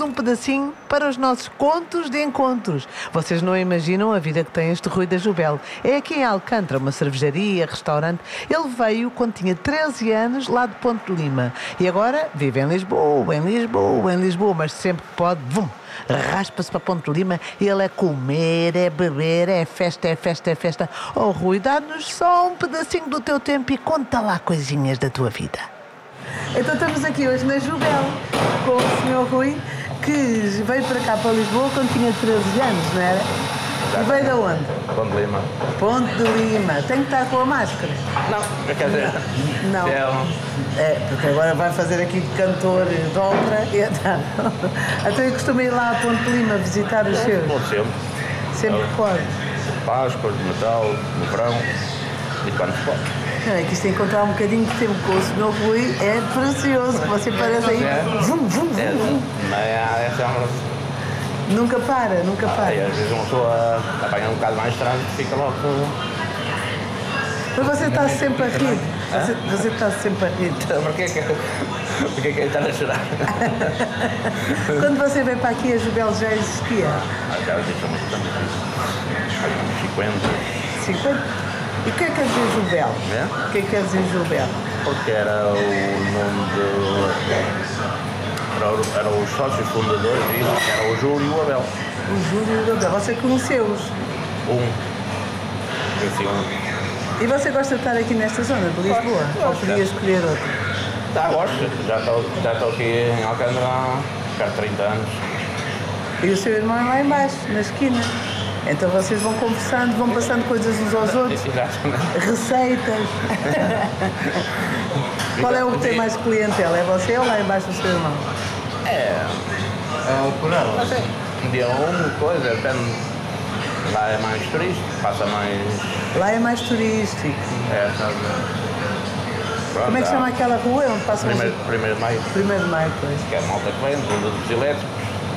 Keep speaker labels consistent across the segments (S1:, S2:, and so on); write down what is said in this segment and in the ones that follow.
S1: Um pedacinho para os nossos contos de encontros. Vocês não imaginam a vida que tem este Rui da Jubel. É aqui em Alcântara, uma cervejaria, restaurante. Ele veio quando tinha 13 anos, lá de Ponte de Lima. E agora vive em Lisboa, em Lisboa, em Lisboa, mas sempre que pode, vum, raspa-se para Ponte Lima. Ele é comer, é beber, é festa, é festa, é festa. Oh, Rui, dá-nos só um pedacinho do teu tempo e conta lá coisinhas da tua vida. Então estamos aqui hoje na Jubel com o Sr. Rui, que veio para cá para Lisboa quando tinha 13 anos, não era? E veio de onde?
S2: Ponte de Lima.
S1: Ponte de Lima. Tem que estar com a máscara.
S2: Não, quer dizer,
S1: Não.
S2: é um-
S1: É, porque agora vai fazer aqui de cantor de ópera e então. Então eu costumo ir lá a Ponte de Lima visitar os seus.
S2: bom sempre.
S1: Sempre que pode.
S2: Páscoa, de Natal, no verão e quando pode.
S1: É que isto encontrar um bocadinho de tempo com o Sr. Rui é precioso, você parece aí. Vum, vum, vum.
S2: é, é uma.
S1: Nunca para, nunca
S2: E
S1: para.
S2: às vezes uma pessoa apanha um bocado mais trânsito fica logo.
S1: Mas você está sempre a rir. Você, você está sempre a rir.
S2: Porquê que, porquê que ele está a chorar?
S1: Quando você veio para aqui, a Jubel já existia.
S2: Ah, já deixa muito tempo. Uns 50.
S1: 50. E o que é que quer dizer Jubel?
S2: É?
S1: O que é que quer dizer Jubel?
S2: Porque era o nome de. Era, o- eram os sócios fundadores e era o Júlio e o Abel.
S1: O Júlio e o Abel. Você conheceu-os.
S2: Um. Assim, um.
S1: E você gosta de estar aqui nesta zona de Lisboa? Ou podia escolher outra?
S2: Tá, gosto. Já estou já estou aqui em Alcântara há perto de 30 anos.
S1: E o seu irmão é lá embaixo, na esquina. Então vocês vão conversando, vão passando coisas uns aos outros. Receitas. Qual é o que tem mais clientela? É você ou lá embaixo o seu irmão?
S2: É.
S3: É por ela.
S2: Mas é. Um dia um, coisa, depende. Lá é mais turístico, passa mais.
S1: Lá é mais turístico.
S2: É, sabe? Pronto,
S1: Como é que
S2: há-
S1: chama aquela rua onde passam
S2: Primeiro,
S1: os...
S2: primeiro de maio,
S1: Primeiro de Maio, pois.
S2: que é a malta que vem, dos, elétricos,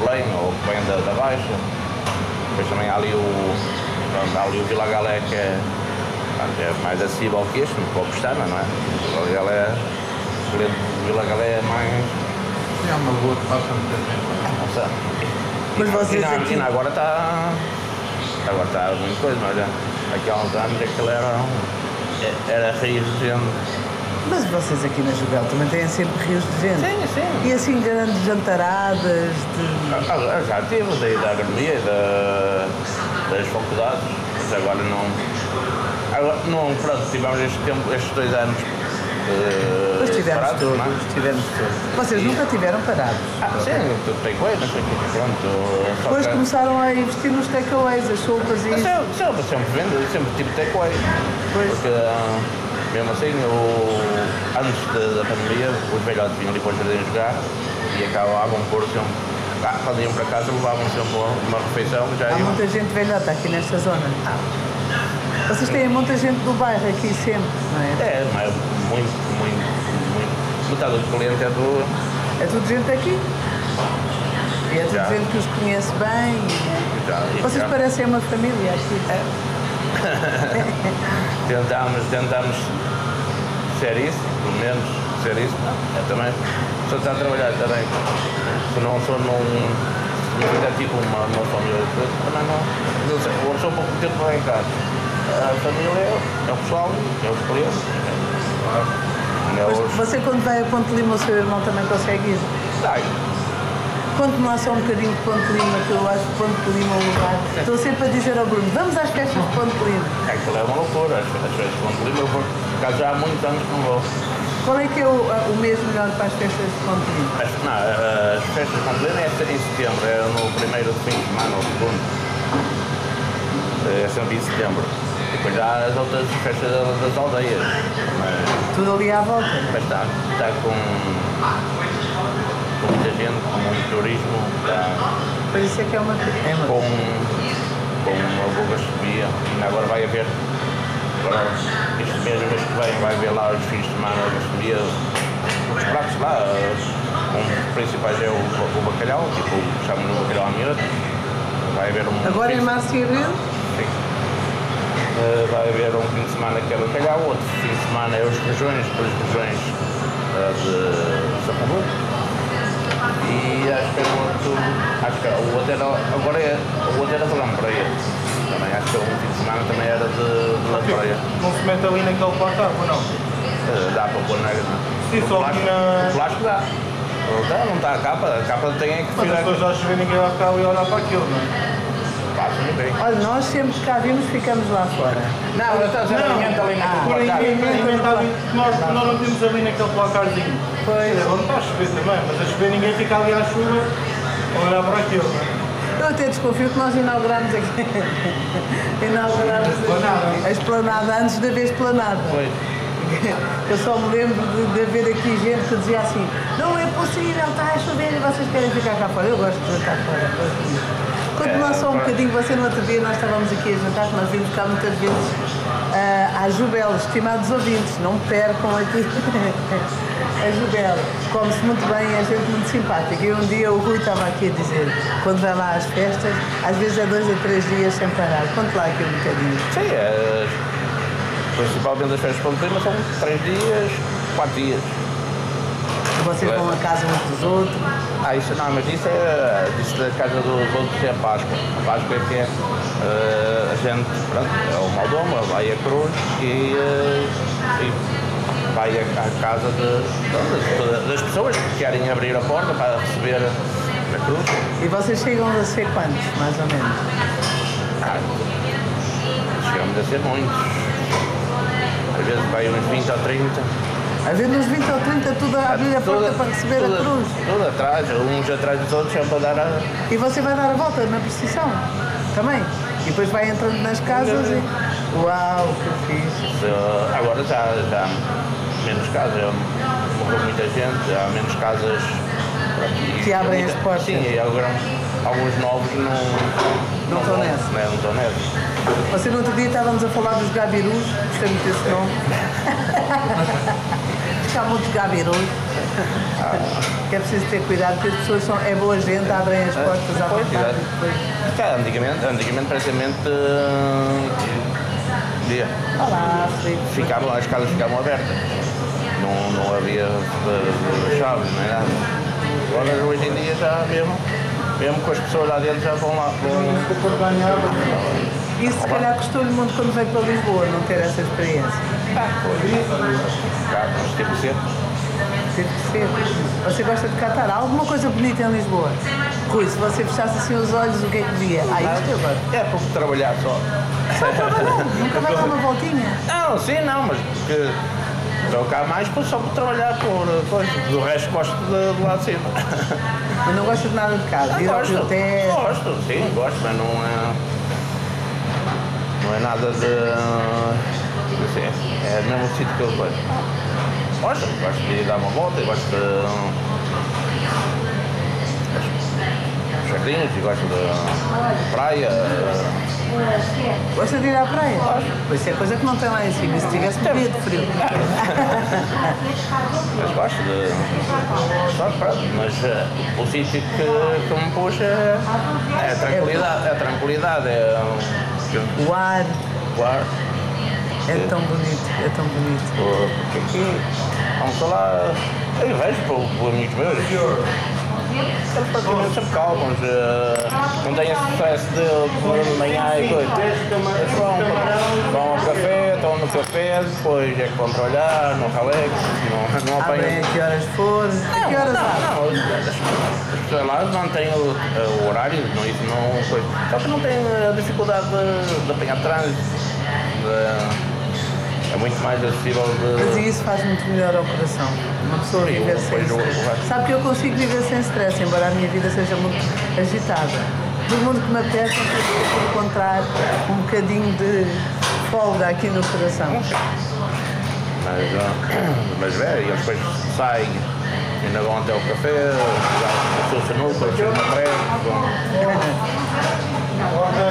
S2: Belém, ou que vem da, da Baixa. Depois também há ali o. Pronto, há ali o Vila Galé, que é, pronto, é mais acessível que este, no Copo Estana, não é? O Vila Galé, do Vila Galé é mais.
S3: É uma rua que passa muita gente.
S2: Não sei.
S1: Mas
S2: E na-
S1: vocês aqui-
S2: na agora está. Agora está muita coisa, mas olha, aqui há uns anos aquilo era. um- Era rios de gente.
S1: Mas vocês aqui na Jubel também têm sempre rios de gente.
S2: Sim, sim.
S1: E assim grandes jantaradas de...
S2: Ah, ah, Já tive, daí da agronomia e da, das faculdades, mas agora não. Agora, não, pronto, tivemos este tempo, estes dois anos. eh,
S1: Pois tivemos
S2: parados,
S1: todos,
S2: não é?
S1: tivemos todos. Vocês nunca tiveram parados.
S2: Ah, sim, tudo tem coisa, não sei o quê, pronto.
S1: Depois
S2: que-
S1: começaram a investir nos takeaways, as sopas e
S2: Mas sempre, sempre, sempre vendo, sempre tive takeaway.
S1: Pois.
S2: Porque, ah, mesmo assim, o, antes da, da pandemia, os velhotes vinham ali para o jardim jogar e acabavam por sempre. ah, Quando iam para casa, levavam sempre uma refeição, já
S1: Há
S2: iam.
S1: muita gente velhota aqui nesta zona. Vocês têm muita gente do bairro aqui sempre, não é?
S2: É, mas muito, muito, muito. Metade do cliente é do.
S1: É tudo gente aqui. E é tudo
S2: Já.
S1: gente que os conhece bem. e-
S2: Já,
S1: Vocês
S2: já.
S1: parecem uma família aqui.
S2: Tentámos, tentámos ser isso, pelo menos ser isso. Eu também só está a trabalhar também. Se não sou num. Não tipo uma, uma família também não. Não sei, eu sou pouco tempo lá em casa. A família é, é o pessoal, é os clientes. É os.
S1: você quando vai a Ponte Lima, o seu irmão também consegue ir.
S2: Ai,
S1: Conte-me lá só um bocadinho de Ponte Lima, que eu acho que Ponte Lima é um lugar. Estou sempre a dizer ao Bruno, vamos às festas de Ponte Lima.
S2: é que é uma loucura. As as festas de Ponte Lima, eu vou. já há muitos anos que não vou.
S1: Qual é que é o, o mês melhor para as festas de Ponte Lima?
S2: As, não, as festas de Ponte Lima é em setembro, é no primeiro fim de semana ou segundo. É sempre em setembro. Depois há as outras festas da- das aldeias. Mas,
S1: Tudo ali à volta.
S2: mas está, está com, com muita gente, com muito turismo, está
S1: Por isso é que é uma. É uma
S2: com, com uma boa gastronomia. Ainda agora vai haver, agora, este mês, mês que vem, vai haver lá os fins de semana a gastronomia, os pratos lá. Um dos principais é o, o bacalhau, tipo, chamam de bacalhau à miúda. Vai haver um.
S1: Agora em
S2: fim-
S1: março e abril,
S2: Sim. Eh, vai haver um fim de semana que é bacalhau, outro fim de semana é os rojões, depois rojões eh, de Sacambu. E acho que um outro. Acho que o outro era. Agora é. O outro era de lampreia. Também acho que um fim de semana também era de, de lampreia.
S3: Não se mete ali naquele ou não?
S2: Eh, Dá para pôr na.
S3: Sim, só
S2: plástico.
S3: que na-
S2: No plástico dá. Não dá, não está a capa. A capa tem é que
S3: Mas
S2: tirar.
S3: depois já chover ninguém vai ficar ali a olhar para aquilo, não é?
S1: Olha, nós sempre que cá vimos ficamos lá fora.
S2: Não, eu estou a dizer ninguém está ali
S1: Ah.
S2: naquele
S3: Por
S2: placar.
S3: ninguém, ninguém está ali. Nós, nós não temos ali naquele placarzinho.
S1: Pois.
S3: É, onde está a chover também, mas a chover ninguém fica ali à chuva a olhar para aquilo, não é?
S1: Eu até desconfio que nós inauguramos aqui. inauguramos a esplanada antes de haver esplanada.
S2: Pois.
S1: Eu só me lembro de, de haver aqui gente que dizia assim: não é possível, está a chover e vocês querem ficar cá fora. Eu gosto de jantar fora. Lá só um bocadinho, você no outro dia nós estávamos aqui a jantar, que nós vimos cá muitas vezes ah, à Jubel, estimados ouvintes, não percam aqui a Jubel. Come-se muito bem, é gente muito simpática. E um dia o Rui estava aqui a dizer, quando vai lá às festas, às vezes é dois a três dias sem parar. Conte lá aqui um bocadinho.
S2: Sim, é, principalmente as festas de clima são três dias, quatro dias.
S1: Vocês vão a casa uns dos outros.
S2: Ah, isso não, mas isso é isso da casa dos outros é a Páscoa. A Páscoa é que é eh, a gente, pronto, é o Maldoma, vai a Cruz e, eh, e vai à, à casa de, das pessoas que querem abrir a porta para receber a Cruz.
S1: E vocês chegam a ser quantos, mais ou menos?
S2: Ah, chegamos a ser muitos. Às vezes vai uns 20 ou 30.
S1: Havendo uns 20 ou 30, tudo a abrir a porta para receber
S2: tudo-
S1: a cruz.
S2: Tudo atrás, uns atrás dos outros, sempre a dar a.
S1: E você vai dar a volta na procissão também. E depois vai entrando nas casas e. Uau, que fixe.
S2: Agora já, já há menos casas, morreu muita gente, há menos casas
S1: Que abrem as portas.
S2: Sim, e agora alguns novos não,
S1: Não estão nessa.
S2: né, Não estão nessa.
S1: Você no outro dia estávamos a falar dos gabirus, gostei muito desse nome. Há muitos gabirus. Que é preciso ter cuidado, porque as pessoas são, é boa gente, abrem as portas à vontade.
S2: antigamente, antigamente praticamente eh, dia,
S1: Olá, Felipe.
S2: ficavam, as casas ficavam abertas. Não, não havia eh, chaves, nem nada. Agora hoje em dia já mesmo, mesmo com as pessoas lá dentro já vão lá. Vão,
S1: Isso se calhar custou-lhe muito quando veio para Lisboa, não ter essa experiência.
S2: cá, mas teve que ser.
S1: Teve que ser. Você gosta de catar? Há alguma coisa bonita em Lisboa? Rui, se você fechasse assim os olhos, o que é que via? Ah, isto eu gosto.
S2: É pouco trabalhar só.
S1: Só trabalhar, nunca vai dar uma voltinha.
S2: Não, sim, não, mas porque cá mais só por trabalhar por coisa. Do resto gosto de, de lá de cima.
S1: Mas não gosta de nada de casa. Ir ao
S2: gosto,
S1: hotel.
S2: gosto, sim, gosto, mas não é. Não é nada de. Não sei, é o mesmo sítio que eu gosto. Gosto, gosto de dar uma volta, gosto de. Jardins, e gosto de praia.
S1: Gosta de ir à praia? Pois isso é coisa que não tem lá em cima. Se tivesse, morria de frio.
S2: Mas gosto de. Só pronto, mas eh, o sítio que, que me puxa é, é a tranquilidade. É a tranquilidade, é
S1: O ar
S2: o ar.
S1: é tão bonito, é tão bonito.
S2: o- Porque aqui, vamos lá, eu vejo por, por amigos meus. Eles praticamente sempre calmos, eh, não têm esse stress de de manhã e coisa. Eles vão, vão ao café, estão no café, depois é que vão trabalhar, no Ralex, não, não
S1: Abrem
S2: apanham.
S1: que horas for. Que horas
S2: não, não, pessoas lá não têm o, o horário, não, isso não coisa. Só que não têm a dificuldade de, de apanhar trânsito. de- é muito mais acessível
S1: Mas
S2: de.
S1: isso faz muito melhor ao coração. Uma pessoa
S2: Sim,
S1: viver sem stress. Sabe que eu consigo viver sem stress, embora a minha vida seja muito agitada. Do mundo que me apetece, eu consigo encontrar um bocadinho de folga aqui no coração.
S2: Mas, ah, mas é, e eles depois saem, ainda vão até o café, jogam o seu sinuca, o seu pré,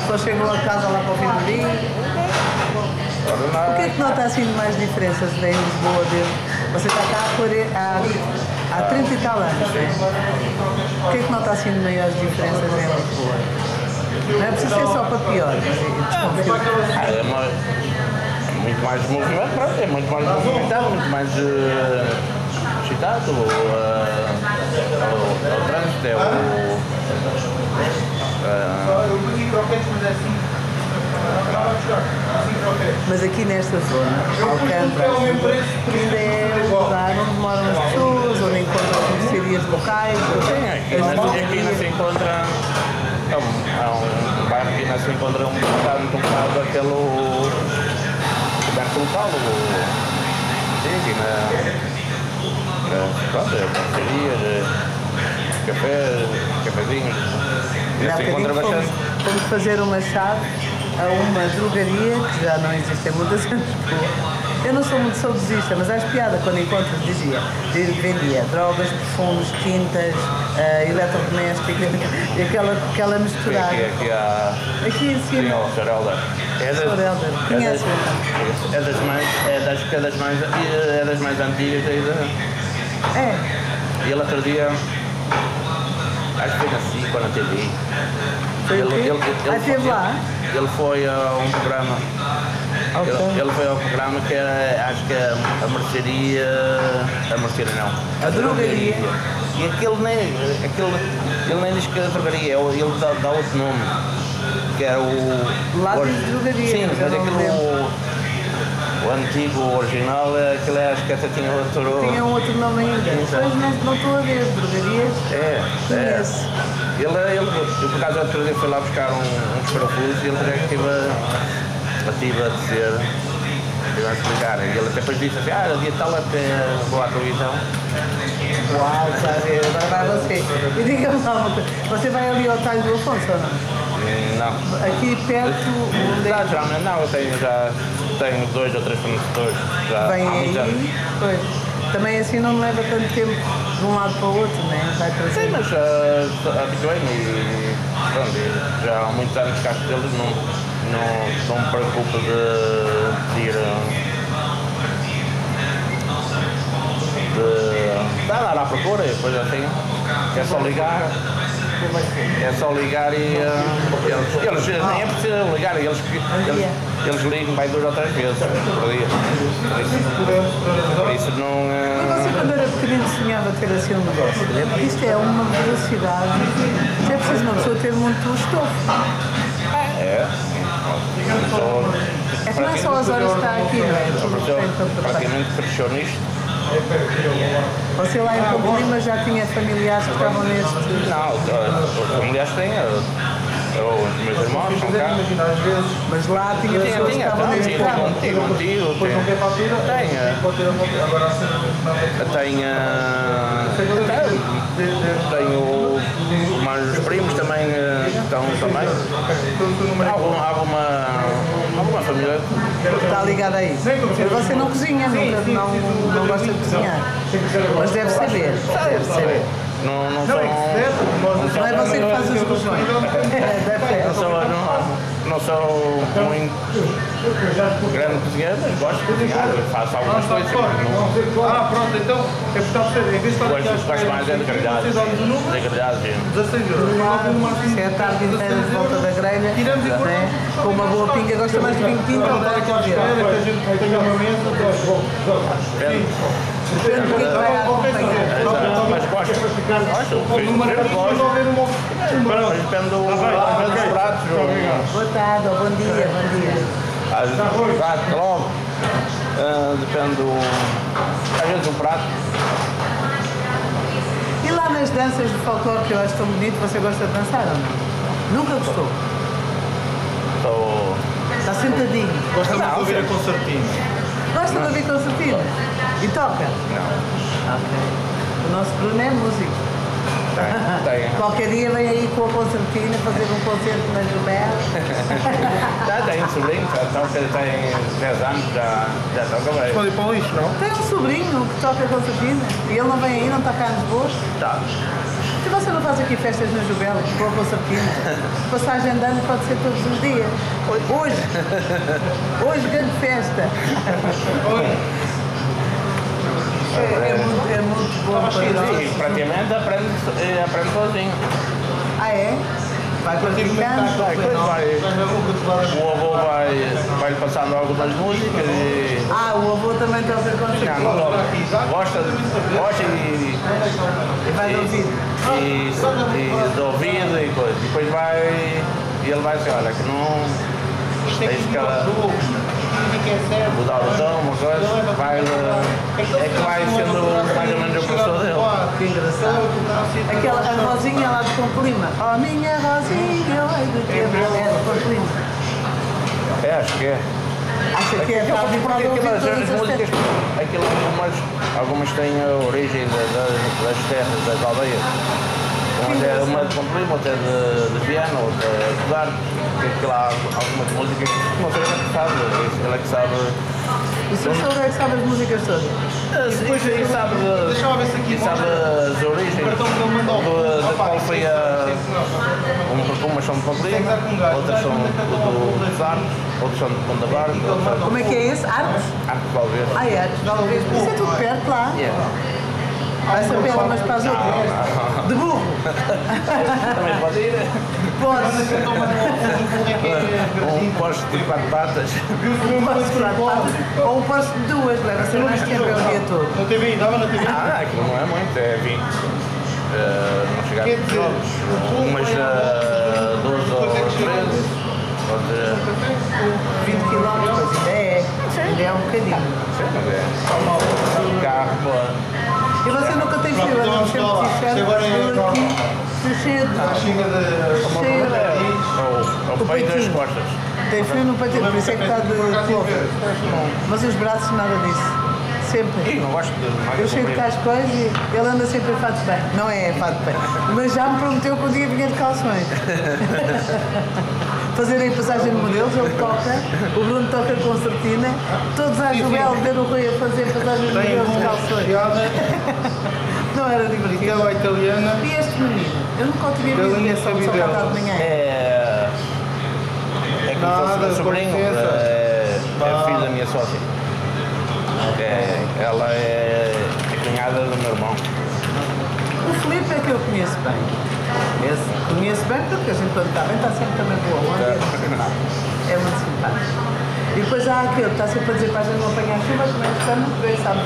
S1: Depois chegam a casa lá para o fim do dia. O que é que nota assim de mais diferenças em Lisboa? De... Você está cá há, há, há 30 e tal anos, não é? O que é que nota assim de maiores diferenças em Lisboa? Não é preciso ser só para pior.
S2: Ah, é, uma- é muito mais movimento, pronto, é muito mais movimentado, muito mais eh, cidade, o, uh, o, o trânsito, é o.
S1: Mas aqui nesta zona, Alcântara, ainda é o lugar onde moram as pessoas, onde encontram as mercearias locais.
S2: Sim, aqui, aqui
S1: mercearias.
S2: não se encontra. É um, é um bairro que não se encontra um bocado, daquele. comércio local. o- Sim, aqui na. pronto, mercearias, é café, cafezinhos.
S1: Há
S2: Não se encontra bastante.
S1: fomos fazer uma chave a uma drogaria que já não existe em muitas anos. Eu não sou muito saudosista, mas acho piada quando encontro dizia, diz- vendia drogas, perfumes, tintas, eh, eletrodomésticos e aquela, aquela
S2: Sim,
S1: misturada.
S2: aqui, aqui há.
S1: Aqui em
S2: Sim,
S1: cima.
S2: o Sorelda. É é das,
S1: conhece
S2: é das mais. É das, é das mais, é das mais antigas ainda.
S1: É,
S2: E ele outro dia. Acho que foi na SIC ou na TV.
S1: Foi o quê? Ah, esteve lá?
S2: Ele foi a um programa.
S1: Ok.
S2: Ele, ele foi ao programa que era, acho que é a mercearia. A mercearia não.
S1: A drogaria.
S2: E aquele nem. Aquele, ele nem diz que é a drogaria, ele ele dá, dá outro nome. Que era o.
S1: Lá diz drogaria,
S2: Sim,
S1: mas lembro.
S2: O, o antigo, o original, é aquele acho que até tinha outro.
S1: tinha um outro nome ainda. Pois não, não estou a ver, drogarias.
S2: É, é. Ele, ele, eu por acaso outro dia fui lá buscar um, uns parafusos e ele já estive a, estive a dizer, estive a explicar. E ele depois disse assim, ah, dia tal até vou à televisão.
S1: Uau, ver, agora vai você. E diga-me uma coisa, você vai ali ao talho do Afonso ou não?
S2: Não.
S1: Aqui perto, onde
S2: Já,
S1: é
S2: geralmente não, eu tenho já tenho dois ou três fornecedores já
S1: vem
S2: há muitos anos.
S1: aí, pois. Também assim não me leva tanto tempo de um lado para o outro, né? Vai trazer.
S2: Sim, mas uh, habituei-me e pronto, já há muitos anos que acho que eles não, não, não me preocupo de, de ir de, de andar à procura e depois assim é só ligar. É só ligar e uh, eles, eles nem é preciso ligar, eles, eles, eles ligam vai duas ou três vezes por dia. Por isso, por isso não. uh,
S1: Mas você quando era pequenino sonhava ter assim um negócio, porque isto é uma velocidade, isto é preciso uma pessoa ter muito estofo.
S2: É.
S1: É que não é só as horas que está aqui, não é?
S2: Praticamente cresceu nisto.
S1: Você lá em Campo Lima já tinha familiares que estavam neste.
S2: Não, familiares têm. Eu- eu- Os meus irmãos são cá.
S3: Imagina, às vezes,
S1: Mas lá tinha
S2: Tinha,
S1: pessoas que
S2: tinha,
S1: estavam
S2: então,
S1: neste
S2: tinha
S1: carro.
S3: depois não quer fatura,
S2: Tenho.
S3: pode ter a fatura. Agora assim, não
S2: Tenho. Tenho. Mas os primos também eh, estão também. Há alguma, alguma, alguma família.
S1: Está ligado a isso. Você não cozinha, nunca, não, não gosta de cozinhar. Mas deve saber. Deve saber.
S2: Não, não
S3: Não,
S2: são.
S3: é
S1: Não é você que faz. Deve ser.
S2: Não sou, não, não sou muito grande cozinheiro, mas gosto de cozinhar. Faço algumas coisas. Não,
S3: Ah, pronto, então é porque está a perceber, em vez de estar
S2: gosto, mais é de grelhados.
S3: vocês olham o número,
S2: De grelhados, sim.
S3: 16 euros.
S1: Se é a tarde inteira de volta da grelha,
S3: Tiramos e
S1: né? com uma boa pinga, gosta mais de vinho tinto ou de
S3: Espera que
S1: alcaveira?
S3: a gente tenha uma mesa.
S1: Do
S2: Mas gosto. Depende do- pratos.
S1: Boa tarde, bom dia, bom dia.
S2: Às vezes prato, depende do. Às vezes um prato.
S1: E lá nas danças de folclore que eu acho tão bonito, você gosta de dançar ou não? Nunca gostou?
S2: Sou.
S1: Está sentadinho.
S3: Gosta de ouvir a concertina.
S1: Gosta de ouvir concertina? E toca?
S2: Não.
S1: Ok. O nosso Bruno é músico.
S2: Tem. Tem.
S1: Qualquer dia vem aí com a concertina fazer um concerto na Jubel.
S2: Já tem sobrinho, já toca, tem 10 anos, já, já toca bem.
S3: Pode ir para o lixo, não?
S1: Tem um sobrinho que toca concertina e ele não vem aí, não está cá nos boas.
S2: Tá.
S1: Se você não faz aqui festas na Jubel com a concertina, passagem de ano pode ser todos os dias. Hoje. Hoje, grande festa. É, é muito, é muito bom para.
S2: E praticamente aprende, eh, aprende sozinho.
S1: Ah, é? Vai praticando.
S2: Vai, vai. O avô vai, vai passando algumas músicas e.
S1: Ah, o avô também
S2: Não,
S1: contigo.
S2: não toca. Gosta, gosta e.
S1: E vai ouvir.
S2: E, e ouvido e coisa. E depois vai. E ele vai dizer: olha, que não.
S3: É
S2: Tens
S3: que é é
S2: mudar o tom, uma coisa. Vai, é que vai sendo mais ou menos a pessoa dele.
S1: Que engraçado. Aquela a Rosinha lá de Ponte Lima. Oh, minha Rosinha, do tempo. É de Lima.
S2: É, acho que é.
S1: Acha que é para habituado a ouvir
S2: Aquelas músicas,
S1: festas.
S2: aquilo, algumas, algumas têm a origem da- da- das terras, das aldeias. Uma é uma de Pomplima, outra é de, de Viana, outra é de Duarte. Tem que lá algumas músicas que não sei ele é que sabe. Ele é que sabe.
S1: O seu Saudade é que sabe as músicas todas.
S2: Depois e sabe,
S3: Deixa eu ver se aqui
S2: sabe as origens
S3: cartão que ele mandou.
S2: de, de
S3: Opa,
S2: qual foi a. Um, umas são de Pomplima, outras são do, dos Arcos, outras são de Ponta Barca, outras são
S1: Como é que é esse?
S2: Arcos de Valverde.
S1: Ah, é Artes, talvez. Isso é tudo perto lá.
S2: Yeah.
S1: Vai-se a pé umas para as outras. De burro.
S2: Também pode ir.
S1: Pode.
S2: Um poste de quatro patas.
S1: Um posto de quatro patas. Ou um posto de duas, leva ser mais tempo é o dia todo.
S3: Na TV, dava na TV.
S2: Ah, aquilo não é muito, é 20. Eh, não chegar a
S3: dizer,
S2: jogos. Umas uh, 12 ou 13. Outra.
S1: 20 km, é. Ainda é um bocadinho.
S2: Sim, mas é.
S3: Lá.
S1: t-shirt,
S3: Isto agora é normal.
S1: aqui, cheio de... O
S2: peito das
S1: peitinho.
S2: costas.
S1: Tem frio no peito, por isso é que está de clover. Mas os braços, nada disso. Sempre.
S2: Ih, não gosto de
S1: Eu chego de cascões e ele anda sempre em fato de bem. Não é fato de bem. Mas já me prometeu que um dia vinha de calções. Fazerem passagem de modelos, ele toca, o Bruno toca concertina, todos à Joel ver o Rui a fazer passagem de modelos de
S3: uma
S1: calções. era divertido.
S3: Aquela italiana.
S1: E este menino? Eu nunca o
S3: Ele
S1: visto,
S3: nem
S1: é só
S3: sabia
S1: só
S3: dela.
S1: cantado de manhã.
S2: É. É como se fosse
S3: Nada,
S2: meu sobrinho. É, é filho da minha sócia. É, ela é, é cunhada do meu irmão.
S1: O Filipe é que eu conheço bem. Esse conheço bem porque a gente quando está bem está sempre também boa onda. É muito simpático. É muito simpático. E depois há aquele que está sempre a dizer para a gente não apanhar chuva, mas também está muito bem, sabe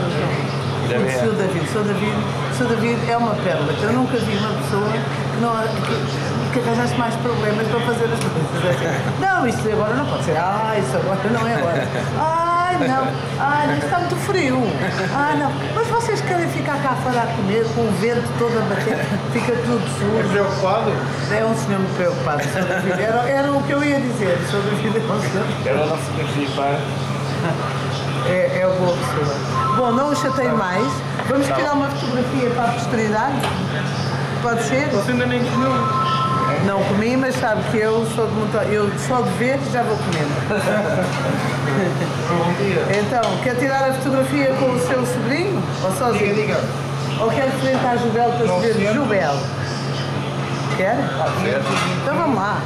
S1: o seu David, o seu David, o seu David é uma pérola. Eu nunca vi uma pessoa que, não, que, que arranjasse mais problemas para fazer as coisas. É assim, Não, isso agora não pode ser. Ah, isso agora não é agora. Ai, não. Ai, está muito frio. Ah, não. Mas vocês querem ficar cá fora a comer com o vento todo a bater, fica tudo
S3: É
S1: sujo.
S3: preocupado?
S1: É um senhor muito preocupado, o Sr. David. Era, era o que eu ia dizer. O Sr. David é um senhor.
S2: Ela não se participar.
S1: É, é boa pessoa. Bom, não o chatei mais. Vamos tirar uma fotografia para a posteridade? Pode ser?
S3: Você ainda nem comeu.
S1: Não comi, mas sabe que eu sou de muito. Eu só de ver já vou comendo.
S3: Bom dia.
S1: Então, quer tirar a fotografia com o seu sobrinho? Ou
S3: Diga,
S1: sozinho?
S3: diga.
S1: Ou quer frente à Jubel para se ver
S3: 900?
S1: Jubel? Quer? Então vamos lá.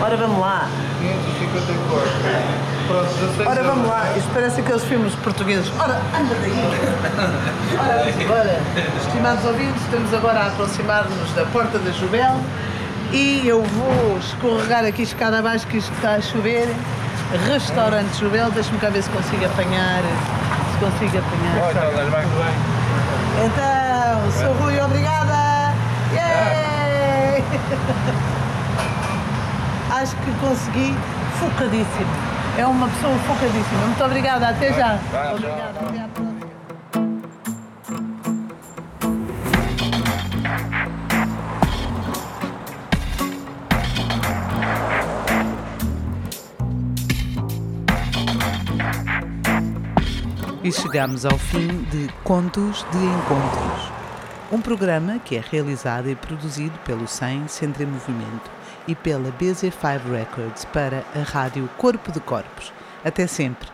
S1: Ora, vamos lá.
S3: 554. Pronto, 16
S1: Ora, vamos lá. Isto parece aqueles filmes portugueses. Ora, anda daí. Ora, agora, estimados ouvintes, estamos agora a aproximar-nos da Porta da Jubel e eu vou escorregar aqui escada abaixo que isto está a chover. Restaurante Jubel, deixa-me cá ver se consigo apanhar. Se consigo apanhar.
S2: Olha, elas bem.
S1: Então, sou Rui, obrigada! Yay! Acho que consegui focadíssimo. É uma pessoa focadíssima. Muito obrigada, até já. Obrigada, até à próxima. E chegamos ao fim de Contos de Encontros, um programa que é realizado e produzido pelo 100 Centro em Movimento e pela BZ5 Records para a rádio Corpo de Corpos. Até sempre.